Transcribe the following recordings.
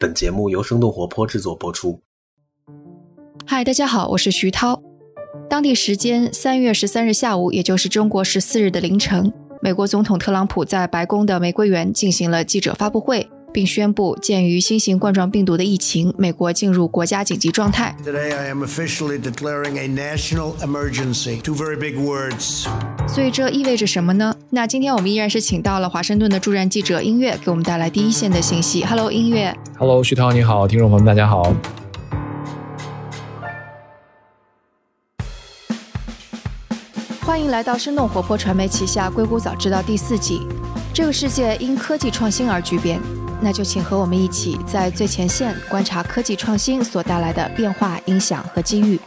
本节目由生动活泼制作播出。嗨，大家好，我是徐涛。当地时间三月十三日下午，也就是中国十四日的凌晨，美国总统特朗普在白宫的玫瑰园进行了记者发布会。并宣布，鉴于新型冠状病毒的疫情，美国进入国家紧急状态。Today I am officially declaring a national emergency. Two very big words. 所以这意味着什么呢？那今天我们依然是请到了华盛顿的驻站记者音乐，给我们带来第一线的信息。Hello，音乐。Hello，徐涛，你好，听众朋友们，大家好。欢迎来到生动活泼传媒旗下《硅谷早知道》第四季。这个世界因科技创新而巨变。那就请和我们一起在最前线观察科技创新所带来的变化、影响和机遇。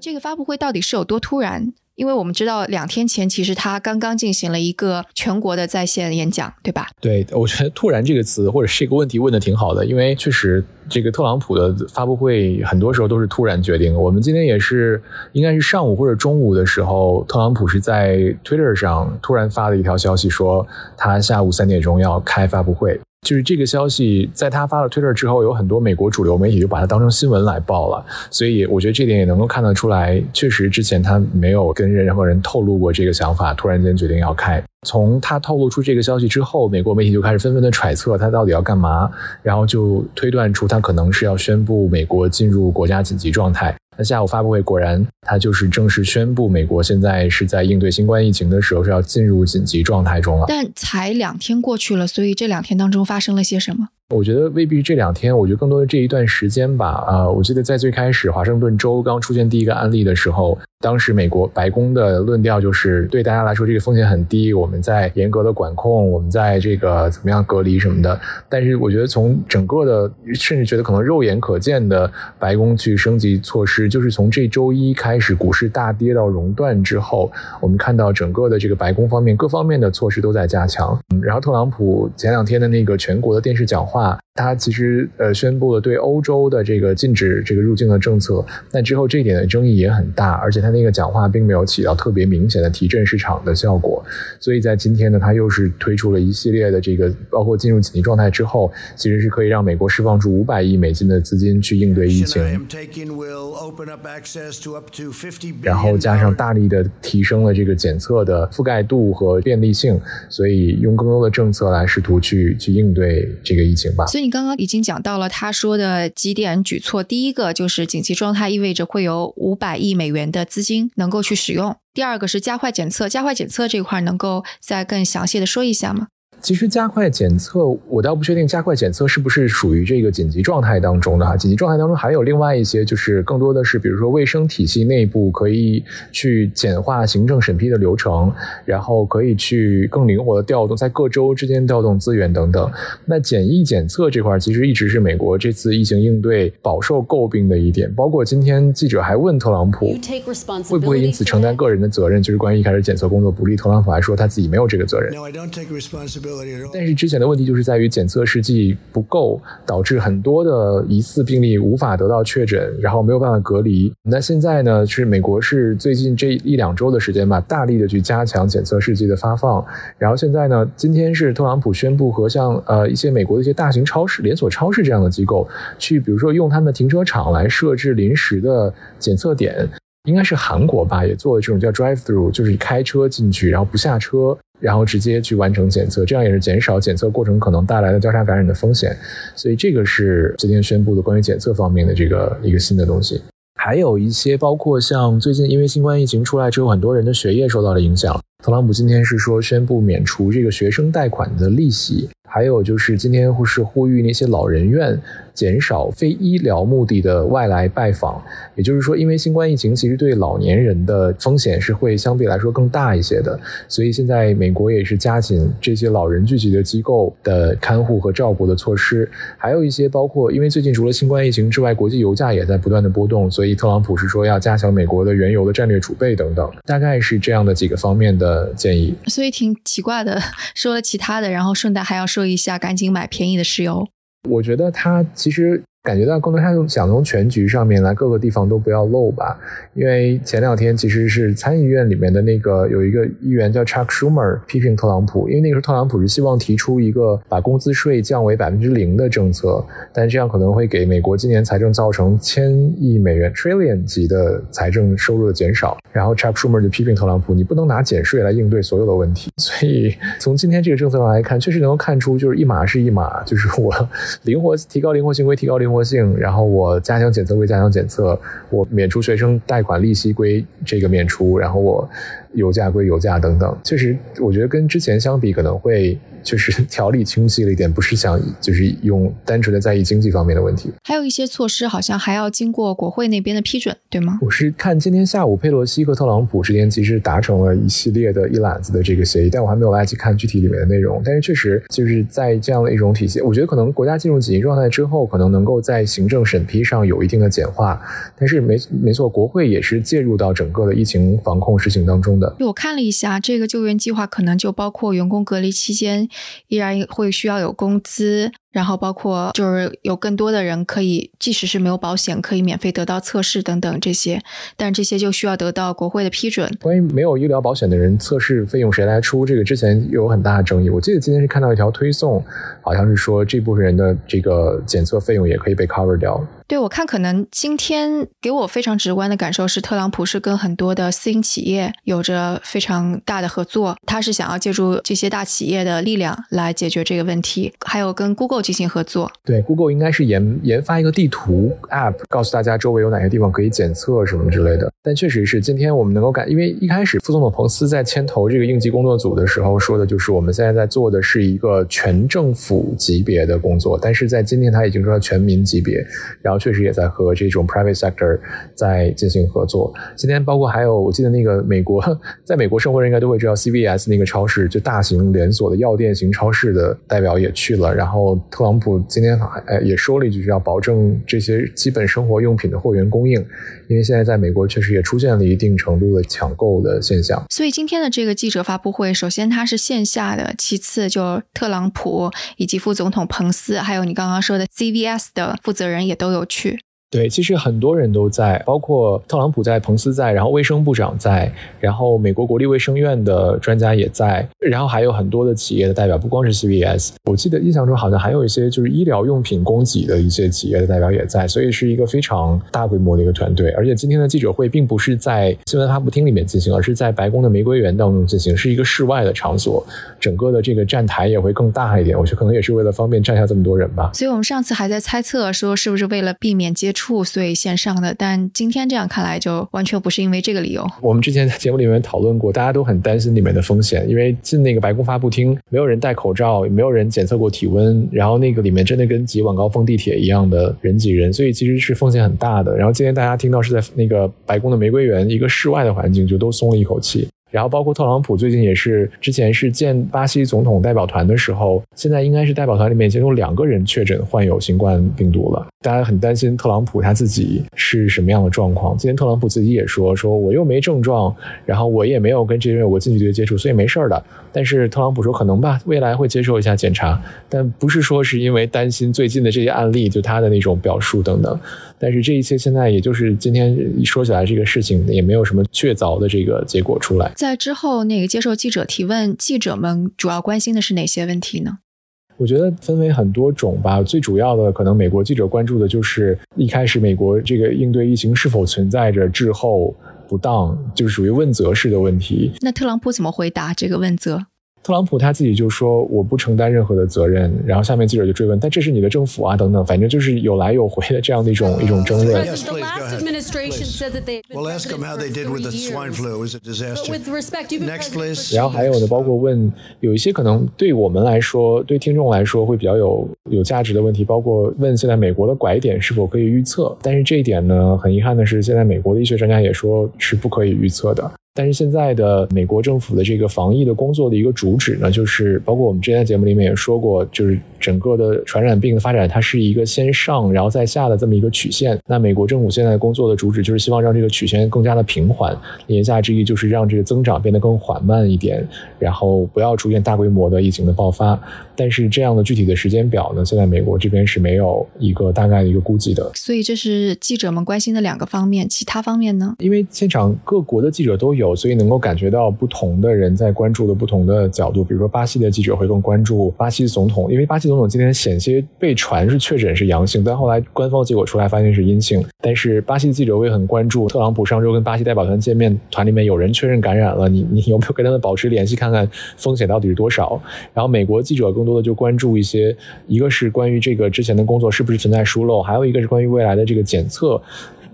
这个发布会到底是有多突然？因为我们知道，两天前其实他刚刚进行了一个全国的在线演讲，对吧？对，我觉得“突然”这个词或者是这个问题问的挺好的，因为确实这个特朗普的发布会很多时候都是突然决定。我们今天也是应该是上午或者中午的时候，特朗普是在 Twitter 上突然发了一条消息，说他下午三点钟要开发布会。就是这个消息，在他发了 Twitter 之后，有很多美国主流媒体就把它当成新闻来报了。所以我觉得这点也能够看得出来，确实之前他没有跟任何人透露过这个想法，突然间决定要开。从他透露出这个消息之后，美国媒体就开始纷纷的揣测他到底要干嘛，然后就推断出他可能是要宣布美国进入国家紧急状态。那下午发布会果然，他就是正式宣布美国现在是在应对新冠疫情的时候是要进入紧急状态中了。但才两天过去了，所以这两天当中发生了些什么？我觉得未必这两天，我觉得更多的这一段时间吧。啊，我记得在最开始华盛顿州刚出现第一个案例的时候，当时美国白宫的论调就是对大家来说这个风险很低，我们在严格的管控，我们在这个怎么样隔离什么的。但是我觉得从整个的，甚至觉得可能肉眼可见的白宫去升级措施，就是从这周一开始股市大跌到熔断之后，我们看到整个的这个白宫方面各方面的措施都在加强。然后特朗普前两天的那个全国的电视讲话。com 他其实呃宣布了对欧洲的这个禁止这个入境的政策，但之后这一点的争议也很大，而且他那个讲话并没有起到特别明显的提振市场的效果，所以在今天呢，他又是推出了一系列的这个，包括进入紧急状态之后，其实是可以让美国释放出五百亿美金的资金去应对疫情，然后加上大力的提升了这个检测的覆盖度和便利性，所以用更多的政策来试图去去应对这个疫情吧。所以刚刚已经讲到了他说的几点举措，第一个就是紧急状态意味着会有五百亿美元的资金能够去使用，第二个是加快检测，加快检测这块能够再更详细的说一下吗？其实加快检测，我倒不确定加快检测是不是属于这个紧急状态当中的哈。紧急状态当中还有另外一些，就是更多的是，比如说卫生体系内部可以去简化行政审批的流程，然后可以去更灵活的调动在各州之间调动资源等等。那检疫检测这块其实一直是美国这次疫情应对饱受诟病的一点。包括今天记者还问特朗普会不会因此承担个人的责任，就是关于一开始检测工作不力，特朗普还说他自己没有这个责任。但是之前的问题就是在于检测试剂不够，导致很多的疑似病例无法得到确诊，然后没有办法隔离。那现在呢，是美国是最近这一两周的时间吧，大力的去加强检测试剂的发放。然后现在呢，今天是特朗普宣布和像呃一些美国的一些大型超市、连锁超市这样的机构，去比如说用他们的停车场来设置临时的检测点。应该是韩国吧，也做了这种叫 drive through，就是开车进去，然后不下车。然后直接去完成检测，这样也是减少检测过程可能带来的交叉感染的风险。所以这个是今天宣布的关于检测方面的这个一个新的东西。还有一些包括像最近因为新冠疫情出来之后，很多人的学业受到了影响。特朗普今天是说宣布免除这个学生贷款的利息。还有就是今天是呼吁那些老人院减少非医疗目的的外来拜访，也就是说，因为新冠疫情其实对老年人的风险是会相对来说更大一些的，所以现在美国也是加紧这些老人聚集的机构的看护和照顾的措施，还有一些包括因为最近除了新冠疫情之外，国际油价也在不断的波动，所以特朗普是说要加强美国的原油的战略储备等等，大概是这样的几个方面的建议。所以挺奇怪的，说了其他的，然后顺带还要说。说一下，赶紧买便宜的石油。我觉得它其实感觉到更多他想从全局上面来，各个地方都不要漏吧。因为前两天其实是参议院里面的那个有一个议员叫 Chuck Schumer 批评特朗普，因为那个时候特朗普是希望提出一个把工资税降为百分之零的政策，但这样可能会给美国今年财政造成千亿美元 trillion 级的财政收入的减少。然后 Chuck Schumer 就批评特朗普，你不能拿减税来应对所有的问题。所以从今天这个政策上来看，确实能够看出就是一码是一码，就是我灵活提高灵活性归提高灵活。性，然后我加强检测归加强检测，我免除学生贷款利息归这个免除，然后我油价归油价等等。确实，我觉得跟之前相比，可能会。就是条理清晰了一点，不是想就是用单纯的在意经济方面的问题。还有一些措施好像还要经过国会那边的批准，对吗？我是看今天下午佩洛西和特朗普之间其实达成了一系列的一揽子的这个协议，但我还没有来得及看具体里面的内容。但是确实就是在这样的一种体系，我觉得可能国家进入紧急状态之后，可能能够在行政审批上有一定的简化。但是没没错，国会也是介入到整个的疫情防控事情当中的。我看了一下这个救援计划，可能就包括员工隔离期间。依然会需要有工资。然后包括就是有更多的人可以，即使是没有保险，可以免费得到测试等等这些，但这些就需要得到国会的批准。关于没有医疗保险的人，测试费用谁来出？这个之前有很大的争议。我记得今天是看到一条推送，好像是说这部分人的这个检测费用也可以被 cover 掉。对，我看可能今天给我非常直观的感受是，特朗普是跟很多的私营企业有着非常大的合作，他是想要借助这些大企业的力量来解决这个问题，还有跟 Google。进行合作，对，Google 应该是研研发一个地图 App，告诉大家周围有哪些地方可以检测什么之类的。但确实是今天我们能够感，因为一开始副总统彭斯在牵头这个应急工作组的时候说的就是我们现在在做的是一个全政府级别的工作，但是在今天他已经说全民级别，然后确实也在和这种 private sector 在进行合作。今天包括还有，我记得那个美国，在美国生活人应该都会知道 CVS 那个超市，就大型连锁的药店型超市的代表也去了，然后。特朗普今天还哎也说了一句，要保证这些基本生活用品的货源供应，因为现在在美国确实也出现了一定程度的抢购的现象。所以今天的这个记者发布会，首先它是线下的，其次就特朗普以及副总统彭斯，还有你刚刚说的 CVS 的负责人也都有去。对，其实很多人都在，包括特朗普在，彭斯在，然后卫生部长在，然后美国国立卫生院的专家也在，然后还有很多的企业的代表，不光是 CVS，我记得印象中好像还有一些就是医疗用品供给的一些企业的代表也在，所以是一个非常大规模的一个团队。而且今天的记者会并不是在新闻发布厅里面进行，而是在白宫的玫瑰园当中进行，是一个室外的场所，整个的这个站台也会更大一点。我觉得可能也是为了方便站下这么多人吧。所以我们上次还在猜测说，是不是为了避免接触。处，所以线上的，但今天这样看来，就完全不是因为这个理由。我们之前在节目里面讨论过，大家都很担心里面的风险，因为进那个白宫发布厅，没有人戴口罩，也没有人检测过体温，然后那个里面真的跟挤晚高峰地铁一样的人挤人，所以其实是风险很大的。然后今天大家听到是在那个白宫的玫瑰园一个室外的环境，就都松了一口气。然后包括特朗普最近也是，之前是见巴西总统代表团的时候，现在应该是代表团里面已经有两个人确诊患有新冠病毒了。大家很担心特朗普他自己是什么样的状况。今天特朗普自己也说，说我又没症状，然后我也没有跟这些人有过近距离接触，所以没事儿的。但是特朗普说可能吧，未来会接受一下检查，但不是说是因为担心最近的这些案例，就他的那种表述等等。但是这一切现在也就是今天说起来这个事情也没有什么确凿的这个结果出来。在之后那个接受记者提问，记者们主要关心的是哪些问题呢？我觉得分为很多种吧。最主要的可能美国记者关注的就是一开始美国这个应对疫情是否存在着滞后不当，就是属于问责式的问题。那特朗普怎么回答这个问责？特朗普他自己就说我不承担任何的责任，然后下面记者就追问，但这是你的政府啊，等等，反正就是有来有回的这样的一种一种争论。然后还有呢，包括问有一些可能对我们来说，对听众来说会比较有有价值的问题，包括问现在美国的拐点是否可以预测，但是这一点呢，很遗憾的是，现在美国的医学专家也说是不可以预测的。但是现在的美国政府的这个防疫的工作的一个主旨呢，就是包括我们之前节目里面也说过，就是整个的传染病的发展，它是一个先上然后再下的这么一个曲线。那美国政府现在工作的主旨就是希望让这个曲线更加的平缓，言下之意就是让这个增长变得更缓慢一点，然后不要出现大规模的疫情的爆发。但是这样的具体的时间表呢，现在美国这边是没有一个大概的一个估计的。所以这是记者们关心的两个方面，其他方面呢？因为现场各国的记者都有，所以能够感觉到不同的人在关注的不同的角度。比如说巴西的记者会更关注巴西总统，因为巴西总统今天险些被传是确诊是阳性，但后来官方结果出来发现是阴性。但是巴西的记者会很关注特朗普上周跟巴西代表团见面，团里面有人确认感染了，你你有没有跟他们保持联系，看看风险到底是多少？然后美国记者更多的就关注一些，一个是关于这个之前的工作是不是存在疏漏，还有一个是关于未来的这个检测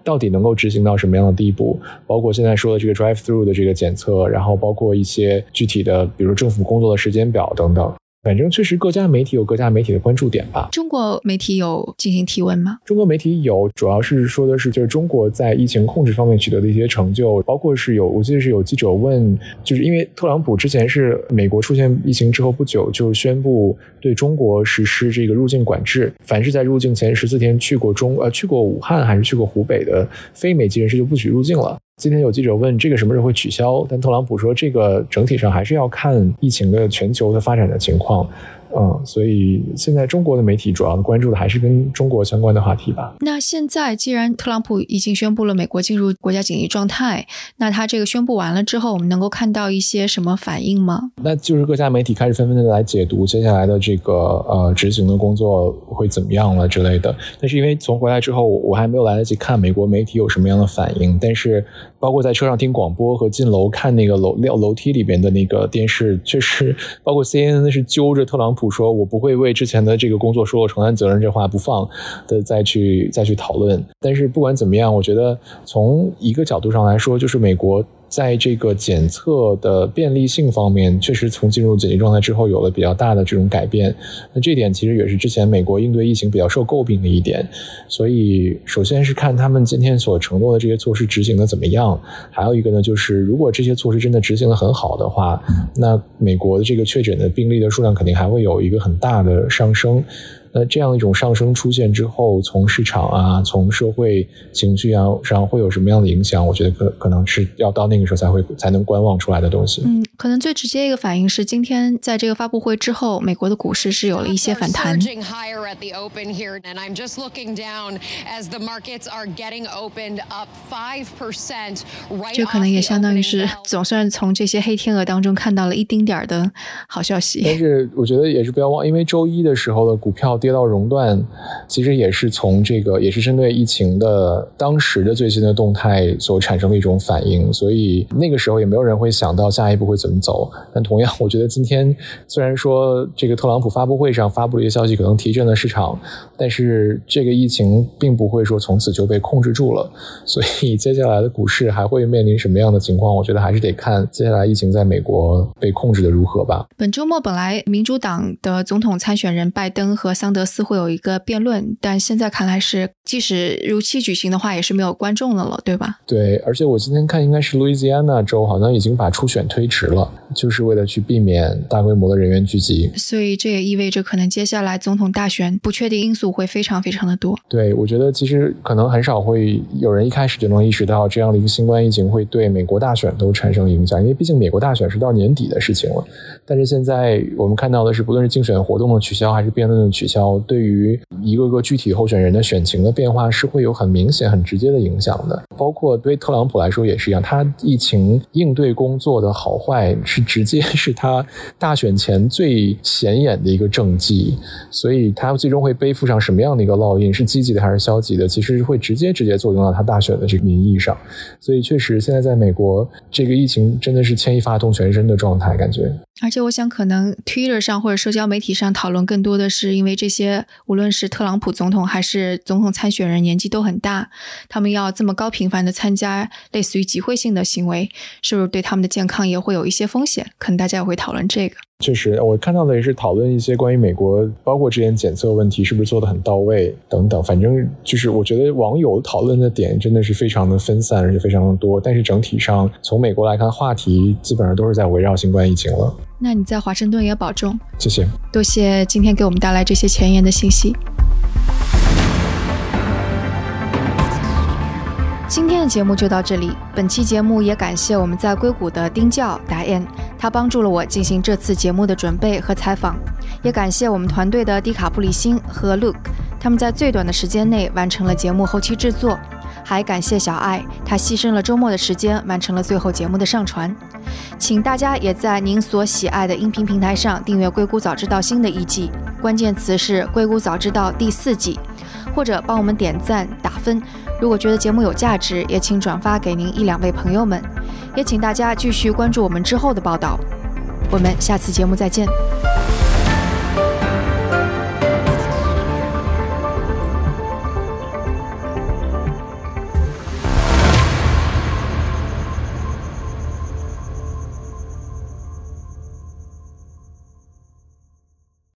到底能够执行到什么样的地步，包括现在说的这个 drive through 的这个检测，然后包括一些具体的，比如政府工作的时间表等等。反正确实各家媒体有各家媒体的关注点吧。中国媒体有进行提问吗？中国媒体有，主要是说的是就是中国在疫情控制方面取得的一些成就，包括是有，我记得是有记者问，就是因为特朗普之前是美国出现疫情之后不久就宣布对中国实施这个入境管制，凡是在入境前十四天去过中呃去过武汉还是去过湖北的非美籍人士就不许入境了。今天有记者问这个什么时候会取消，但特朗普说这个整体上还是要看疫情的全球的发展的情况。嗯，所以现在中国的媒体主要的关注的还是跟中国相关的话题吧。那现在既然特朗普已经宣布了美国进入国家紧急状态，那他这个宣布完了之后，我们能够看到一些什么反应吗？那就是各家媒体开始纷纷的来解读接下来的这个呃执行的工作会怎么样了之类的。但是因为从回来之后，我还没有来得及看美国媒体有什么样的反应。但是包括在车上听广播和进楼看那个楼楼楼梯里边的那个电视，确实包括 CNN 是揪着特朗普。说我不会为之前的这个工作说我承担责任，这话不放的再去再去讨论。但是不管怎么样，我觉得从一个角度上来说，就是美国。在这个检测的便利性方面，确实从进入紧急状态之后有了比较大的这种改变。那这点其实也是之前美国应对疫情比较受诟病的一点。所以，首先是看他们今天所承诺的这些措施执行的怎么样。还有一个呢，就是如果这些措施真的执行的很好的话，那美国的这个确诊的病例的数量肯定还会有一个很大的上升。那这样一种上升出现之后，从市场啊，从社会情绪啊上会有什么样的影响？我觉得可可能是要到那个时候才会才能观望出来的东西。嗯，可能最直接一个反应是，今天在这个发布会之后，美国的股市是有了一些反弹。这可能也相当于是总算从这些黑天鹅当中看到了一丁点儿的好消息。但是我觉得也是不要忘，因为周一的时候的股票。跌到熔断，其实也是从这个，也是针对疫情的当时的最新的动态所产生的一种反应。所以那个时候也没有人会想到下一步会怎么走。但同样，我觉得今天虽然说这个特朗普发布会上发布了一些消息，可能提振了市场，但是这个疫情并不会说从此就被控制住了。所以接下来的股市还会面临什么样的情况？我觉得还是得看接下来疫情在美国被控制的如何吧。本周末本来民主党的总统参选人拜登和桑德斯会有一个辩论，但现在看来是，即使如期举行的话，也是没有观众的了，对吧？对，而且我今天看，应该是路易斯安那州好像已经把初选推迟了，就是为了去避免大规模的人员聚集。所以这也意味着，可能接下来总统大选不确定因素会非常非常的多。对，我觉得其实可能很少会有人一开始就能意识到这样的一个新冠疫情会对美国大选都产生影响，因为毕竟美国大选是到年底的事情了。但是现在我们看到的是，不论是竞选活动的取消，还是辩论的取消。然后对于一个个具体候选人的选情的变化是会有很明显、很直接的影响的。包括对特朗普来说也是一样，他疫情应对工作的好坏是直接是他大选前最显眼的一个政绩，所以他最终会背负上什么样的一个烙印，是积极的还是消极的，其实会直接直接作用到他大选的这个民意上。所以确实，现在在美国，这个疫情真的是牵一发动全身的状态，感觉。而且我想，可能 Twitter 上或者社交媒体上讨论更多的是，因为这些无论是特朗普总统还是总统参选人年纪都很大，他们要这么高频繁的参加类似于集会性的行为，是不是对他们的健康也会有一些风险？可能大家也会讨论这个。确实，我看到的也是讨论一些关于美国，包括之前检测问题是不是做的很到位等等。反正就是我觉得网友讨论的点真的是非常的分散，而且非常的多。但是整体上，从美国来看，话题基本上都是在围绕新冠疫情了。那你在华盛顿也保重，谢谢，多谢今天给我们带来这些前沿的信息。今天的节目就到这里。本期节目也感谢我们在硅谷的丁教达恩，他帮助了我进行这次节目的准备和采访。也感谢我们团队的迪卡布里辛和 Luke，他们在最短的时间内完成了节目后期制作。还感谢小爱，他牺牲了周末的时间完成了最后节目的上传。请大家也在您所喜爱的音频平台上订阅《硅谷早知道》新的一季，关键词是《硅谷早知道》第四季，或者帮我们点赞打分。如果觉得节目有价值，也请转发给您一两位朋友们。也请大家继续关注我们之后的报道。我们下次节目再见。